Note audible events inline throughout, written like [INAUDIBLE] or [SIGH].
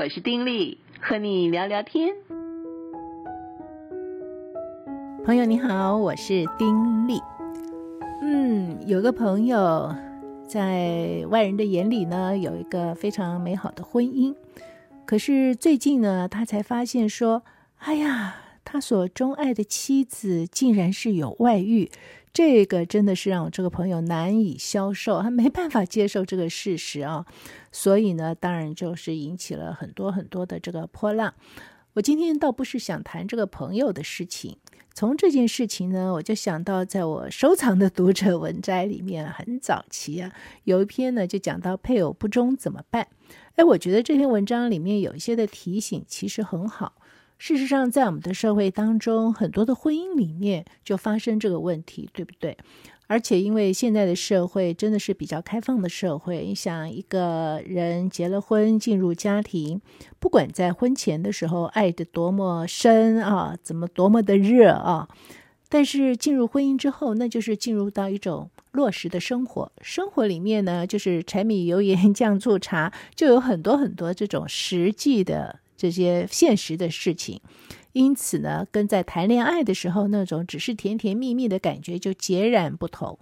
我是丁力，和你聊聊天。朋友你好，我是丁力。嗯，有个朋友在外人的眼里呢，有一个非常美好的婚姻。可是最近呢，他才发现说，哎呀，他所钟爱的妻子竟然是有外遇。这个真的是让我这个朋友难以消受，他 [LAUGHS] 没办法接受这个事实啊，所以呢，当然就是引起了很多很多的这个波浪。我今天倒不是想谈这个朋友的事情，从这件事情呢，我就想到在我收藏的读者文摘里面，很早期啊，有一篇呢就讲到配偶不忠怎么办？哎，我觉得这篇文章里面有一些的提醒，其实很好。事实上，在我们的社会当中，很多的婚姻里面就发生这个问题，对不对？而且，因为现在的社会真的是比较开放的社会，你想一个人结了婚进入家庭，不管在婚前的时候爱的多么深啊，怎么多么的热啊，但是进入婚姻之后，那就是进入到一种落实的生活。生活里面呢，就是柴米油盐酱醋茶，就有很多很多这种实际的。这些现实的事情，因此呢，跟在谈恋爱的时候那种只是甜甜蜜蜜的感觉就截然不同。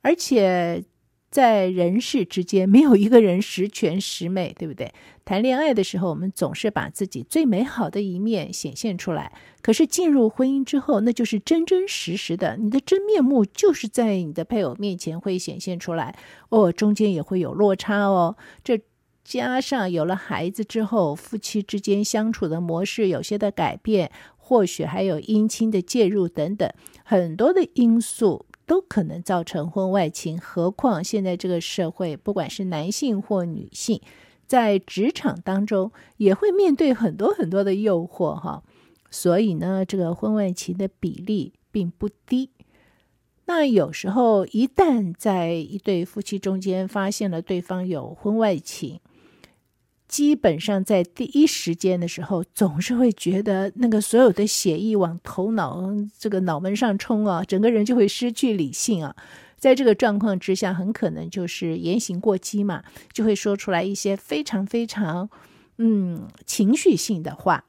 而且在人世之间，没有一个人十全十美，对不对？谈恋爱的时候，我们总是把自己最美好的一面显现出来。可是进入婚姻之后，那就是真真实实的，你的真面目就是在你的配偶面前会显现出来。哦，中间也会有落差哦，这。加上有了孩子之后，夫妻之间相处的模式有些的改变，或许还有姻亲的介入等等，很多的因素都可能造成婚外情。何况现在这个社会，不管是男性或女性，在职场当中也会面对很多很多的诱惑哈。所以呢，这个婚外情的比例并不低。那有时候一旦在一对夫妻中间发现了对方有婚外情，基本上在第一时间的时候，总是会觉得那个所有的血液往头脑这个脑门上冲啊，整个人就会失去理性啊。在这个状况之下，很可能就是言行过激嘛，就会说出来一些非常非常嗯情绪性的话，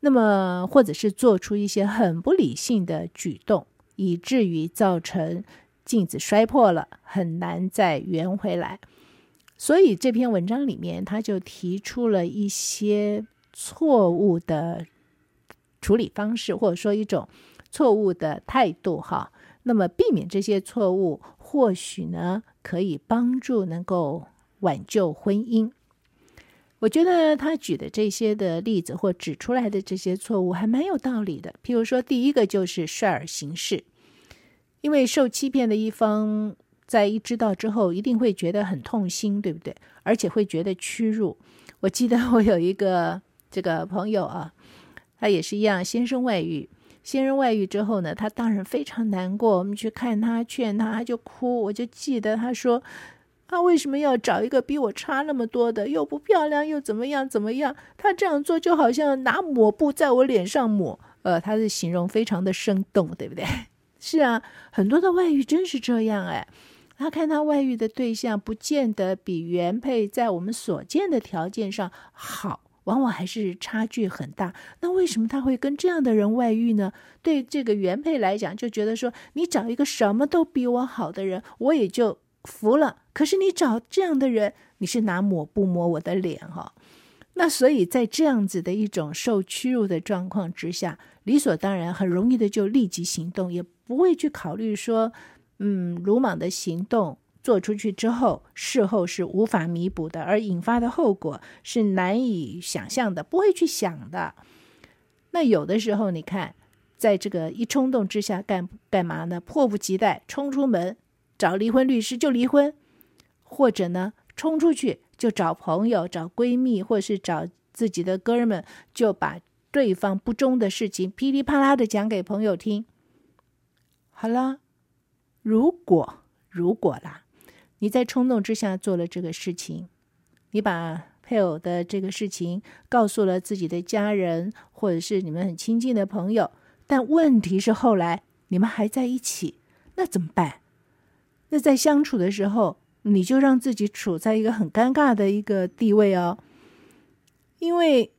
那么或者是做出一些很不理性的举动，以至于造成镜子摔破了，很难再圆回来。所以这篇文章里面，他就提出了一些错误的处理方式，或者说一种错误的态度，哈。那么避免这些错误，或许呢可以帮助能够挽救婚姻。我觉得他举的这些的例子或指出来的这些错误还蛮有道理的。譬如说，第一个就是率尔行事，因为受欺骗的一方。在一知道之后，一定会觉得很痛心，对不对？而且会觉得屈辱。我记得我有一个这个朋友啊，他也是一样，先生外遇，先生外遇之后呢，他当然非常难过。我们去看他，劝他，他就哭。我就记得他说：“他为什么要找一个比我差那么多的，又不漂亮，又怎么样怎么样？他这样做就好像拿抹布在我脸上抹。”呃，他的形容非常的生动，对不对？[LAUGHS] 是啊，很多的外遇真是这样哎。他看他外遇的对象，不见得比原配在我们所见的条件上好，往往还是差距很大。那为什么他会跟这样的人外遇呢？对这个原配来讲，就觉得说，你找一个什么都比我好的人，我也就服了。可是你找这样的人，你是拿抹布抹我的脸哈。那所以在这样子的一种受屈辱的状况之下，理所当然很容易的就立即行动，也不会去考虑说。嗯，鲁莽的行动做出去之后，事后是无法弥补的，而引发的后果是难以想象的，不会去想的。那有的时候，你看，在这个一冲动之下干干嘛呢？迫不及待冲出门找离婚律师就离婚，或者呢，冲出去就找朋友、找闺蜜，或是找自己的哥们，就把对方不忠的事情噼里啪啦的讲给朋友听。好了。如果如果啦，你在冲动之下做了这个事情，你把配偶的这个事情告诉了自己的家人，或者是你们很亲近的朋友，但问题是后来你们还在一起，那怎么办？那在相处的时候，你就让自己处在一个很尴尬的一个地位哦。因为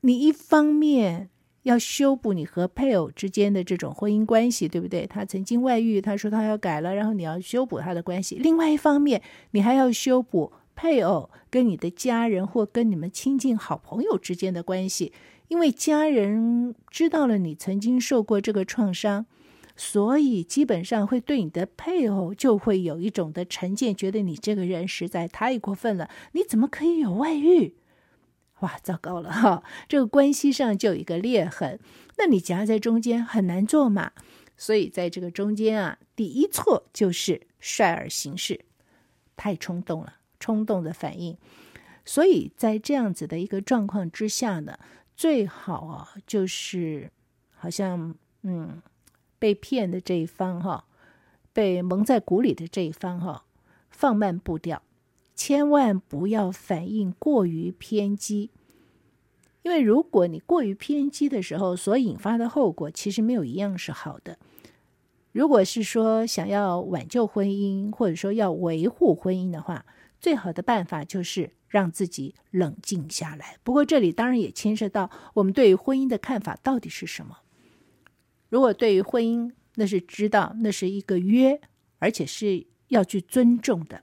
你一方面要修补你和配偶之间的这种婚姻关系，对不对？他曾经外遇，他说他要改了，然后你要修补他的关系。另外一方面，你还要修补配偶跟你的家人或跟你们亲近好朋友之间的关系，因为家人知道了你曾经受过这个创伤。所以基本上会对你的配偶就会有一种的成见，觉得你这个人实在太过分了。你怎么可以有外遇？哇，糟糕了哈！这个关系上就有一个裂痕，那你夹在中间很难做嘛。所以在这个中间啊，第一错就是率尔行事，太冲动了，冲动的反应。所以在这样子的一个状况之下呢，最好啊就是好像嗯。被骗的这一方哈，被蒙在鼓里的这一方哈，放慢步调，千万不要反应过于偏激，因为如果你过于偏激的时候，所引发的后果其实没有一样是好的。如果是说想要挽救婚姻，或者说要维护婚姻的话，最好的办法就是让自己冷静下来。不过这里当然也牵涉到我们对于婚姻的看法到底是什么。如果对于婚姻，那是知道那是一个约，而且是要去尊重的，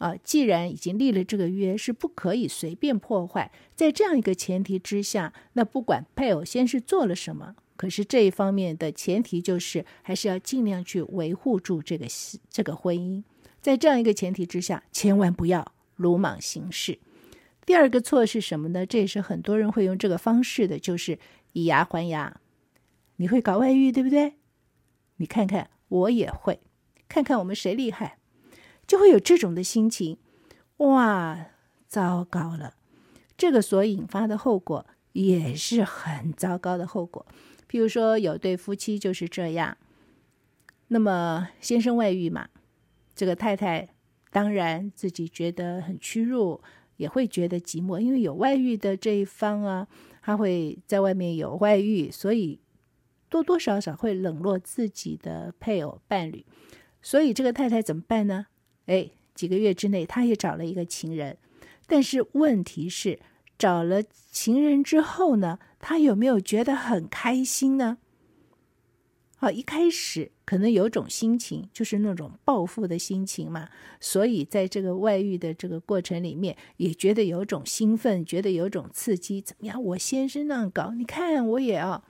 啊，既然已经立了这个约，是不可以随便破坏。在这样一个前提之下，那不管配偶先是做了什么，可是这一方面的前提就是，还是要尽量去维护住这个这个婚姻。在这样一个前提之下，千万不要鲁莽行事。第二个错是什么呢？这也是很多人会用这个方式的，就是以牙还牙。你会搞外遇，对不对？你看看，我也会，看看我们谁厉害，就会有这种的心情。哇，糟糕了！这个所引发的后果也是很糟糕的后果。譬如说，有对夫妻就是这样，那么先生外遇嘛，这个太太当然自己觉得很屈辱，也会觉得寂寞，因为有外遇的这一方啊，他会在外面有外遇，所以。多多少少会冷落自己的配偶伴侣，所以这个太太怎么办呢？哎，几个月之内，他也找了一个情人，但是问题是，找了情人之后呢，他有没有觉得很开心呢？好，一开始可能有种心情，就是那种报复的心情嘛，所以在这个外遇的这个过程里面，也觉得有种兴奋，觉得有种刺激。怎么样？我先生那样搞，你看我也要。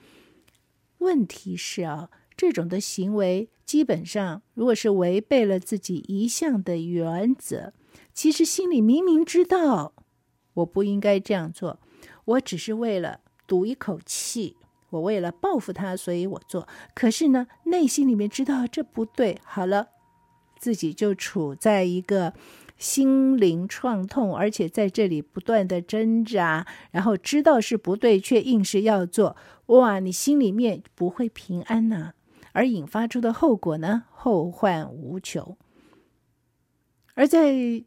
问题是啊，这种的行为基本上，如果是违背了自己一向的原则，其实心里明明知道我不应该这样做，我只是为了赌一口气，我为了报复他，所以我做。可是呢，内心里面知道这不对，好了，自己就处在一个。心灵创痛，而且在这里不断的挣扎，然后知道是不对，却硬是要做。哇，你心里面不会平安呐、而引发出的后果呢，后患无穷。而在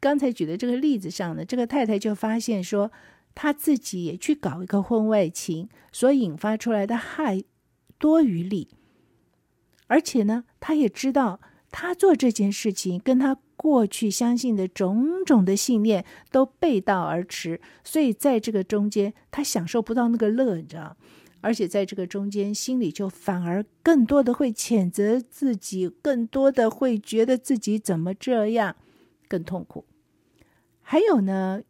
刚才举的这个例子上呢，这个太太就发现说，她自己也去搞一个婚外情，所引发出来的害多于利，而且呢，她也知道她做这件事情跟她。过去相信的种种的信念都背道而驰，所以在这个中间，他享受不到那个乐，你知道？而且在这个中间，心里就反而更多的会谴责自己，更多的会觉得自己怎么这样，更痛苦。还有呢，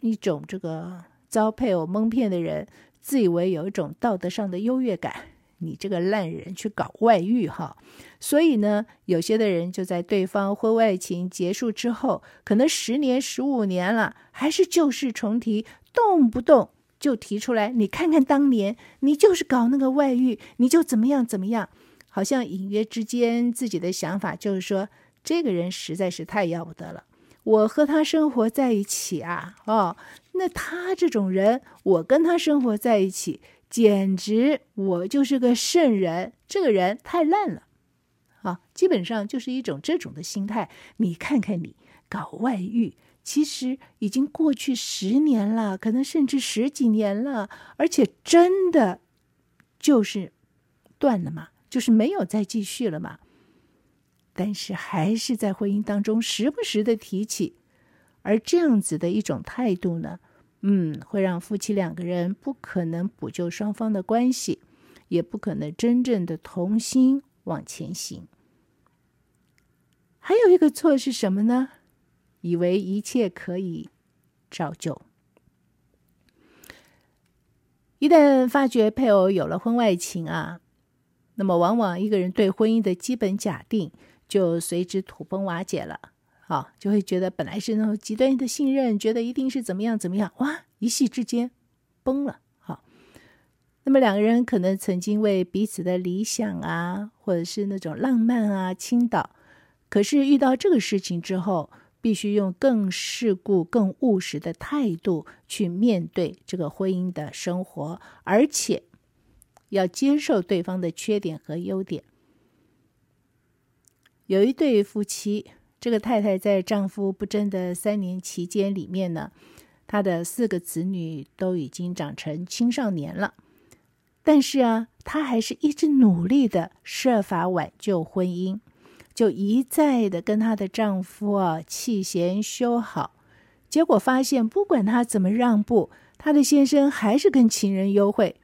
一种这个遭配偶蒙骗的人，自以为有一种道德上的优越感。你这个烂人去搞外遇哈，所以呢，有些的人就在对方婚外情结束之后，可能十年、十五年了，还是旧事重提，动不动就提出来。你看看当年，你就是搞那个外遇，你就怎么样怎么样，好像隐约之间自己的想法就是说，这个人实在是太要不得了。我和他生活在一起啊，哦，那他这种人，我跟他生活在一起。简直我就是个圣人，这个人太烂了，啊，基本上就是一种这种的心态。你看看你搞外遇，其实已经过去十年了，可能甚至十几年了，而且真的就是断了嘛，就是没有再继续了嘛。但是还是在婚姻当中时不时的提起，而这样子的一种态度呢，嗯，会让夫妻两个人不可能补救双方的关系，也不可能真正的同心往前行。还有一个错是什么呢？以为一切可以照旧。一旦发觉配偶有了婚外情啊，那么往往一个人对婚姻的基本假定就随之土崩瓦解了。好，就会觉得本来是那种极端的信任，觉得一定是怎么样怎么样，哇，一夕之间崩了。好，那么两个人可能曾经为彼此的理想啊，或者是那种浪漫啊倾倒。可是遇到这个事情之后，必须用更世故、更务实的态度去面对这个婚姻的生活，而且要接受对方的缺点和优点。有一对夫妻，这个太太在丈夫不争的三年期间里面呢，她的四个子女都已经长成青少年了，但是啊，她还是一直努力的设法挽救婚姻。就一再的跟她的丈夫啊弃嫌修好，结果发现不管她怎么让步，她的先生还是跟情人幽会，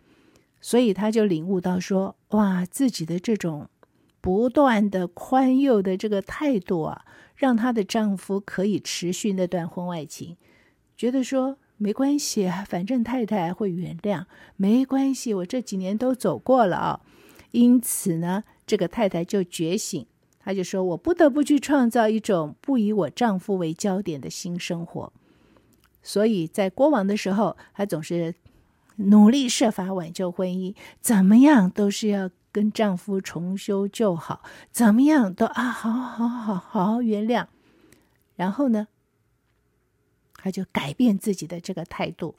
所以她就领悟到说：哇，自己的这种不断的宽宥的这个态度啊，让她的丈夫可以持续那段婚外情，觉得说没关系，反正太太会原谅，没关系，我这几年都走过了啊。因此呢，这个太太就觉醒。他就说：“我不得不去创造一种不以我丈夫为焦点的新生活。”所以在过往的时候，她总是努力设法挽救婚姻，怎么样都是要跟丈夫重修旧好，怎么样都啊，好好好好好原谅。然后呢，她就改变自己的这个态度。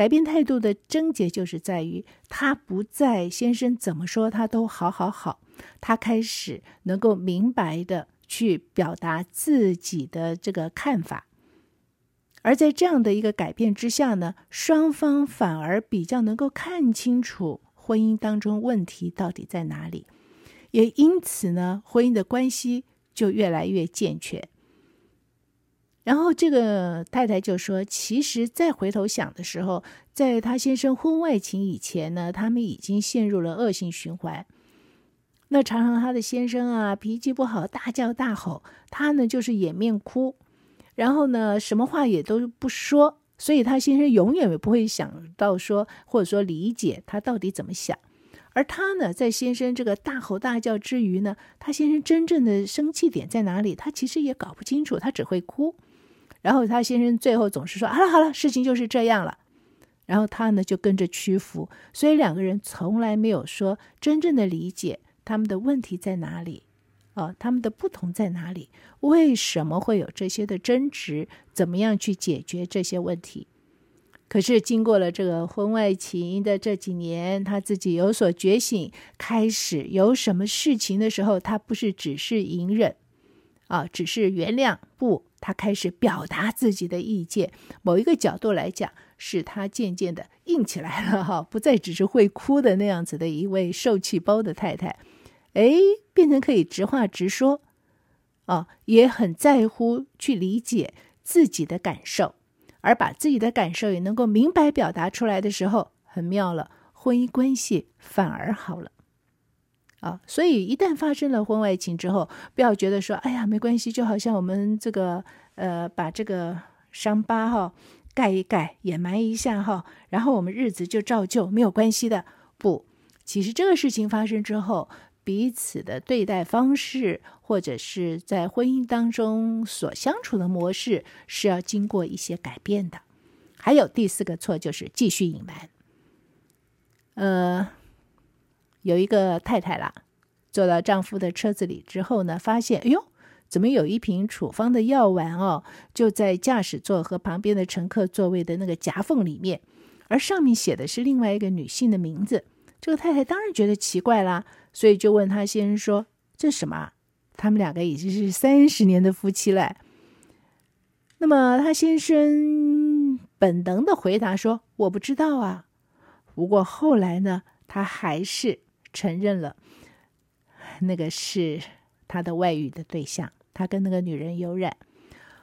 改变态度的症结就是在于，他不再先生怎么说，他都好好好。他开始能够明白的去表达自己的这个看法，而在这样的一个改变之下呢，双方反而比较能够看清楚婚姻当中问题到底在哪里，也因此呢，婚姻的关系就越来越健全。然后这个太太就说：“其实再回头想的时候，在她先生婚外情以前呢，他们已经陷入了恶性循环。”那常常他的先生啊脾气不好，大叫大吼，他呢就是掩面哭，然后呢什么话也都不说，所以他先生永远也不会想到说，或者说理解他到底怎么想。而他呢，在先生这个大吼大叫之余呢，他先生真正的生气点在哪里？他其实也搞不清楚，他只会哭。然后他先生最后总是说：“好了好了，事情就是这样了。”然后他呢就跟着屈服，所以两个人从来没有说真正的理解。他们的问题在哪里？啊，他们的不同在哪里？为什么会有这些的争执？怎么样去解决这些问题？可是经过了这个婚外情的这几年，他自己有所觉醒，开始有什么事情的时候，他不是只是隐忍，啊，只是原谅，不，他开始表达自己的意见。某一个角度来讲，是他渐渐的硬起来了，哈，不再只是会哭的那样子的一位受气包的太太。哎，变成可以直话直说，啊，也很在乎去理解自己的感受，而把自己的感受也能够明白表达出来的时候，很妙了，婚姻关系反而好了，啊，所以一旦发生了婚外情之后，不要觉得说，哎呀，没关系，就好像我们这个，呃，把这个伤疤哈盖一盖，掩埋一下哈，然后我们日子就照旧，没有关系的。不，其实这个事情发生之后。彼此的对待方式，或者是在婚姻当中所相处的模式，是要经过一些改变的。还有第四个错就是继续隐瞒。呃，有一个太太啦，坐到丈夫的车子里之后呢，发现，哎呦，怎么有一瓶处方的药丸哦，就在驾驶座和旁边的乘客座位的那个夹缝里面，而上面写的是另外一个女性的名字。这个太太当然觉得奇怪啦。所以就问他先生说：“这什么？”他们两个已经是三十年的夫妻了。那么他先生本能的回答说：“我不知道啊。”不过后来呢，他还是承认了那个是他的外遇的对象，他跟那个女人有染。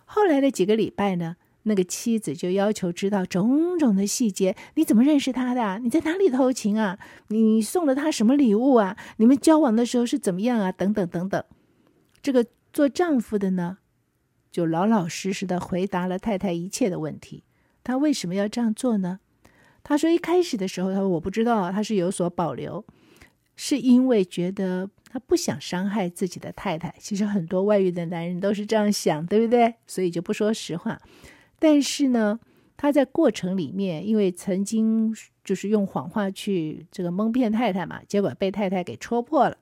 后来的几个礼拜呢，那个妻子就要求知道种种的细节：你怎么认识他的？你在哪里偷情啊？你送了他什么礼物啊？你们交往的时候是怎么样啊？等等等等。这个做丈夫的呢，就老老实实的回答了太太一切的问题。他为什么要这样做呢？他说一开始的时候，他说我不知道，他是有所保留，是因为觉得。他不想伤害自己的太太，其实很多外遇的男人都是这样想，对不对？所以就不说实话。但是呢，他在过程里面，因为曾经就是用谎话去这个蒙骗太太嘛，结果被太太给戳破了。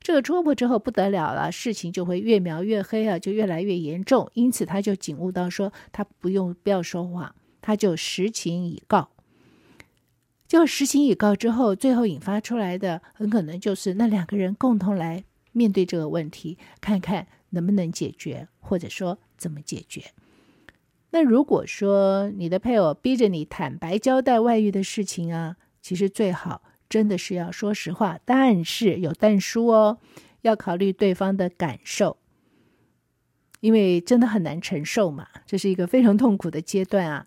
这个戳破之后不得了了，事情就会越描越黑啊，就越来越严重。因此他就警悟到说，他不用不要说谎，他就实情以告。就实情以告之后，最后引发出来的很可能就是那两个人共同来面对这个问题，看看能不能解决，或者说怎么解决。那如果说你的配偶逼着你坦白交代外遇的事情啊，其实最好真的是要说实话，但是有但书哦，要考虑对方的感受，因为真的很难承受嘛，这是一个非常痛苦的阶段啊。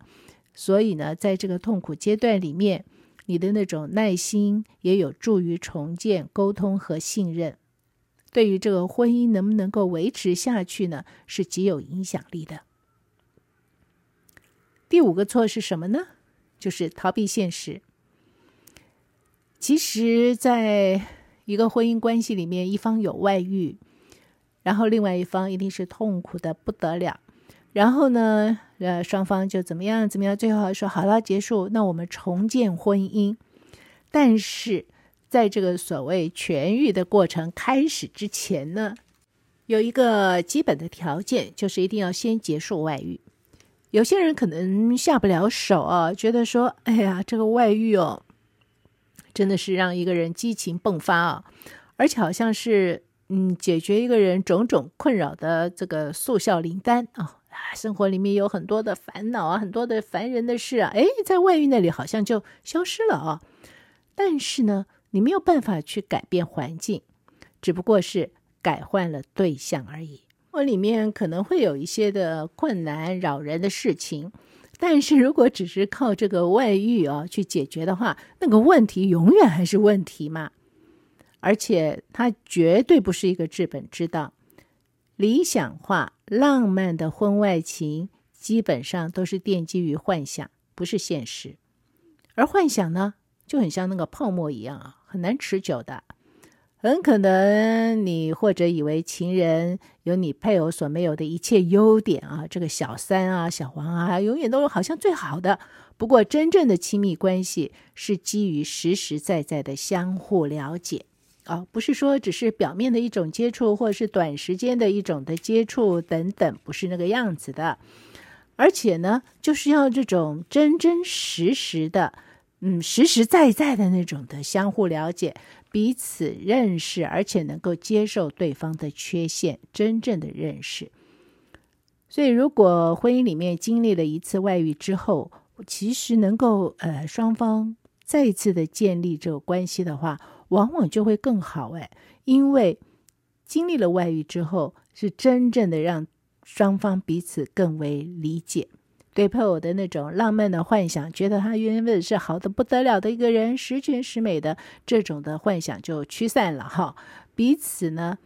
所以呢，在这个痛苦阶段里面，你的那种耐心也有助于重建沟通和信任，对于这个婚姻能不能够维持下去呢，是极有影响力的。第五个错是什么呢？就是逃避现实。其实，在一个婚姻关系里面，一方有外遇，然后另外一方一定是痛苦的不得了。然后呢，呃，双方就怎么样怎么样，最后说好了结束，那我们重建婚姻。但是在这个所谓痊愈的过程开始之前呢，有一个基本的条件，就是一定要先结束外遇。有些人可能下不了手啊，觉得说，哎呀，这个外遇哦，真的是让一个人激情迸发啊，而且好像是嗯，解决一个人种种困扰的这个速效灵丹啊。生活里面有很多的烦恼啊，很多的烦人的事啊，哎，在外遇那里好像就消失了啊。但是呢，你没有办法去改变环境，只不过是改换了对象而已。我里面可能会有一些的困难扰人的事情，但是如果只是靠这个外遇啊去解决的话，那个问题永远还是问题嘛。而且它绝对不是一个治本之道。理想化、浪漫的婚外情，基本上都是奠基于幻想，不是现实。而幻想呢，就很像那个泡沫一样啊，很难持久的。很可能你或者以为情人有你配偶所没有的一切优点啊，这个小三啊、小王啊，永远都好像最好的。不过，真正的亲密关系是基于实实在在的相互了解。啊，不是说只是表面的一种接触，或者是短时间的一种的接触等等，不是那个样子的。而且呢，就是要这种真真实实的，嗯，实实在在的那种的相互了解、彼此认识，而且能够接受对方的缺陷，真正的认识。所以，如果婚姻里面经历了一次外遇之后，其实能够呃双方再一次的建立这个关系的话。往往就会更好哎，因为经历了外遇之后，是真正的让双方彼此更为理解，对配偶的那种浪漫的幻想，觉得他原本是好的不得了的一个人，十全十美的这种的幻想就驱散了哈。彼此呢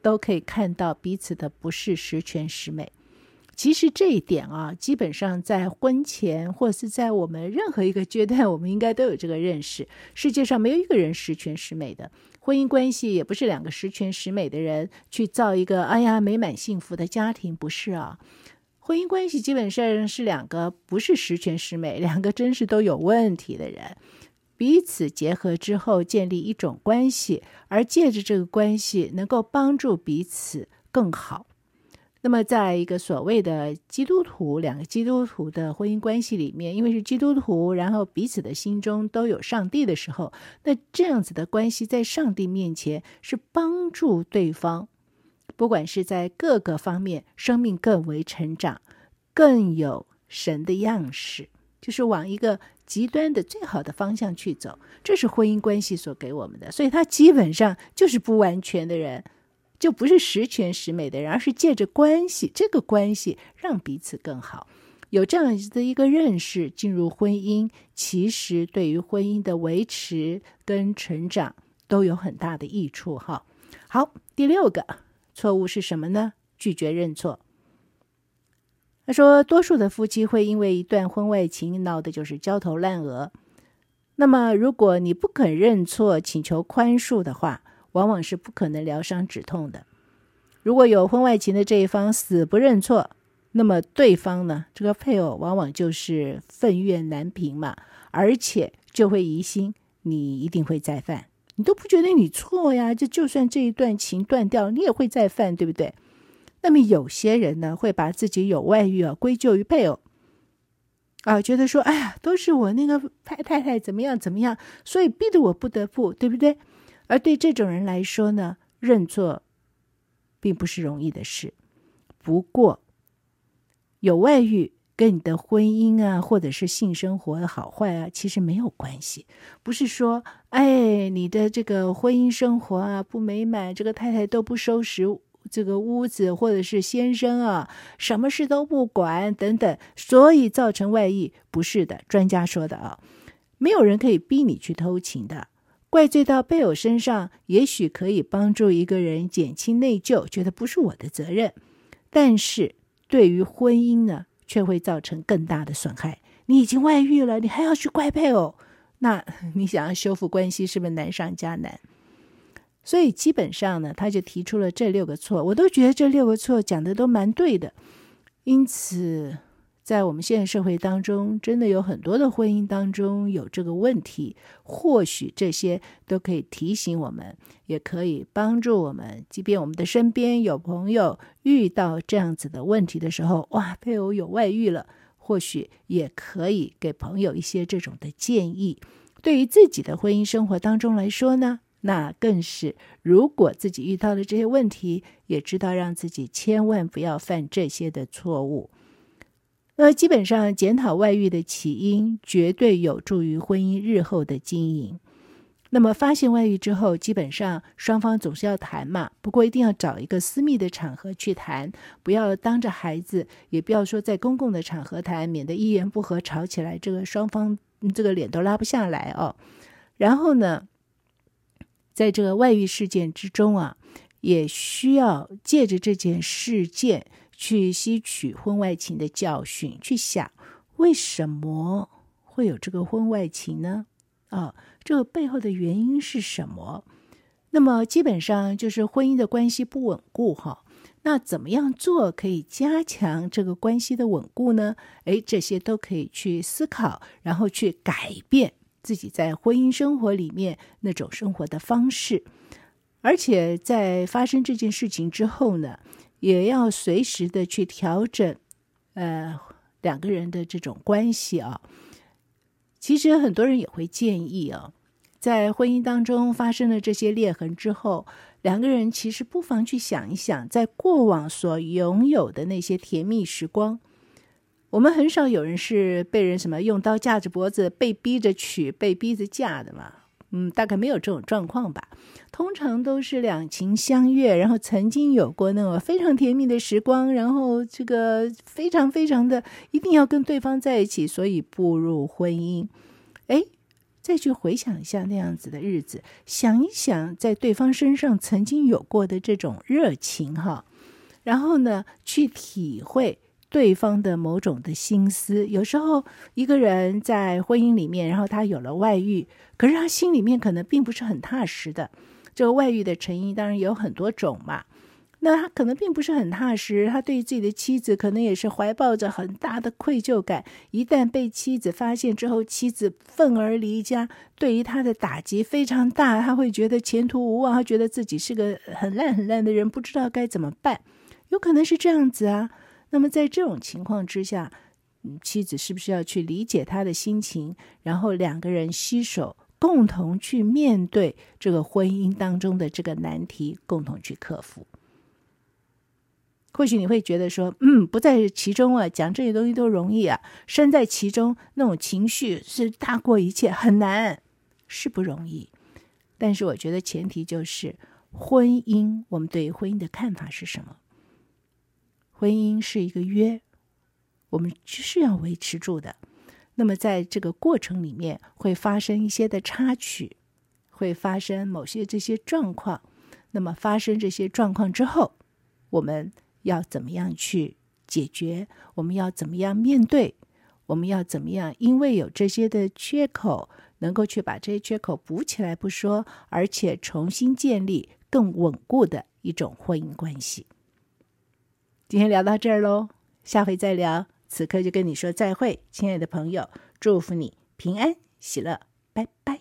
都可以看到彼此的不是十全十美。其实这一点啊，基本上在婚前或是在我们任何一个阶段，我们应该都有这个认识。世界上没有一个人十全十美的，婚姻关系也不是两个十全十美的人去造一个哎呀美满幸福的家庭，不是啊。婚姻关系基本上是两个不是十全十美，两个真是都有问题的人，彼此结合之后建立一种关系，而借着这个关系能够帮助彼此更好。那么，在一个所谓的基督徒，两个基督徒的婚姻关系里面，因为是基督徒，然后彼此的心中都有上帝的时候，那这样子的关系在上帝面前是帮助对方，不管是在各个方面，生命更为成长，更有神的样式，就是往一个极端的最好的方向去走。这是婚姻关系所给我们的，所以它基本上就是不完全的人。就不是十全十美的人，而是借着关系，这个关系让彼此更好。有这样子的一个认识，进入婚姻，其实对于婚姻的维持跟成长都有很大的益处。哈，好，第六个错误是什么呢？拒绝认错。他说，多数的夫妻会因为一段婚外情闹得就是焦头烂额。那么，如果你不肯认错、请求宽恕的话，往往是不可能疗伤止痛的。如果有婚外情的这一方死不认错，那么对方呢，这个配偶往往就是愤怨难平嘛，而且就会疑心你一定会再犯。你都不觉得你错呀？就就算这一段情断掉，你也会再犯，对不对？那么有些人呢，会把自己有外遇啊归咎于配偶。啊，觉得说，哎呀，都是我那个太太太怎么样怎么样，所以逼得我不得不，对不对？而对这种人来说呢，认错并不是容易的事。不过，有外遇跟你的婚姻啊，或者是性生活的好坏啊，其实没有关系。不是说，哎，你的这个婚姻生活啊不美满，这个太太都不收拾。这个屋子，或者是先生啊，什么事都不管，等等，所以造成外遇，不是的。专家说的啊，没有人可以逼你去偷情的。怪罪到配偶身上，也许可以帮助一个人减轻内疚，觉得不是我的责任。但是对于婚姻呢，却会造成更大的损害。你已经外遇了，你还要去怪配偶，那 [LAUGHS] 你想要修复关系，是不是难上加难？所以基本上呢，他就提出了这六个错，我都觉得这六个错讲的都蛮对的。因此，在我们现在社会当中，真的有很多的婚姻当中有这个问题，或许这些都可以提醒我们，也可以帮助我们。即便我们的身边有朋友遇到这样子的问题的时候，哇，配偶有外遇了，或许也可以给朋友一些这种的建议。对于自己的婚姻生活当中来说呢，那更是，如果自己遇到了这些问题，也知道让自己千万不要犯这些的错误。那基本上检讨外遇的起因，绝对有助于婚姻日后的经营。那么发现外遇之后，基本上双方总是要谈嘛，不过一定要找一个私密的场合去谈，不要当着孩子，也不要说在公共的场合谈，免得一言不合吵起来，这个双方这个脸都拉不下来哦。然后呢，在这个外遇事件之中啊，也需要借着这件事件去吸取婚外情的教训，去想为什么会有这个婚外情呢？啊，这个背后的原因是什么？那么基本上就是婚姻的关系不稳固哈。那怎么样做可以加强这个关系的稳固呢？诶，这些都可以去思考，然后去改变。自己在婚姻生活里面那种生活的方式，而且在发生这件事情之后呢，也要随时的去调整，呃，两个人的这种关系啊。其实很多人也会建议啊，在婚姻当中发生了这些裂痕之后，两个人其实不妨去想一想，在过往所拥有的那些甜蜜时光。我们很少有人是被人什么用刀架着脖子，被逼着娶，被逼着嫁的嘛。嗯，大概没有这种状况吧。通常都是两情相悦，然后曾经有过那种非常甜蜜的时光，然后这个非常非常的一定要跟对方在一起，所以步入婚姻。哎，再去回想一下那样子的日子，想一想在对方身上曾经有过的这种热情哈，然后呢，去体会。对方的某种的心思，有时候一个人在婚姻里面，然后他有了外遇，可是他心里面可能并不是很踏实的。这个外遇的成因当然有很多种嘛，那他可能并不是很踏实，他对自己的妻子可能也是怀抱着很大的愧疚感。一旦被妻子发现之后，妻子愤而离家，对于他的打击非常大，他会觉得前途无望，他觉得自己是个很烂很烂的人，不知道该怎么办。有可能是这样子啊。那么在这种情况之下，妻子是不是要去理解他的心情，然后两个人携手共同去面对这个婚姻当中的这个难题，共同去克服？或许你会觉得说，嗯，不在其中啊，讲这些东西都容易啊，身在其中那种情绪是大过一切，很难，是不容易。但是我觉得前提就是婚姻，我们对婚姻的看法是什么？婚姻是一个约，我们是要维持住的。那么在这个过程里面，会发生一些的插曲，会发生某些这些状况。那么发生这些状况之后，我们要怎么样去解决？我们要怎么样面对？我们要怎么样？因为有这些的缺口，能够去把这些缺口补起来不说，而且重新建立更稳固的一种婚姻关系。今天聊到这儿喽，下回再聊。此刻就跟你说再会，亲爱的朋友，祝福你平安喜乐，拜拜。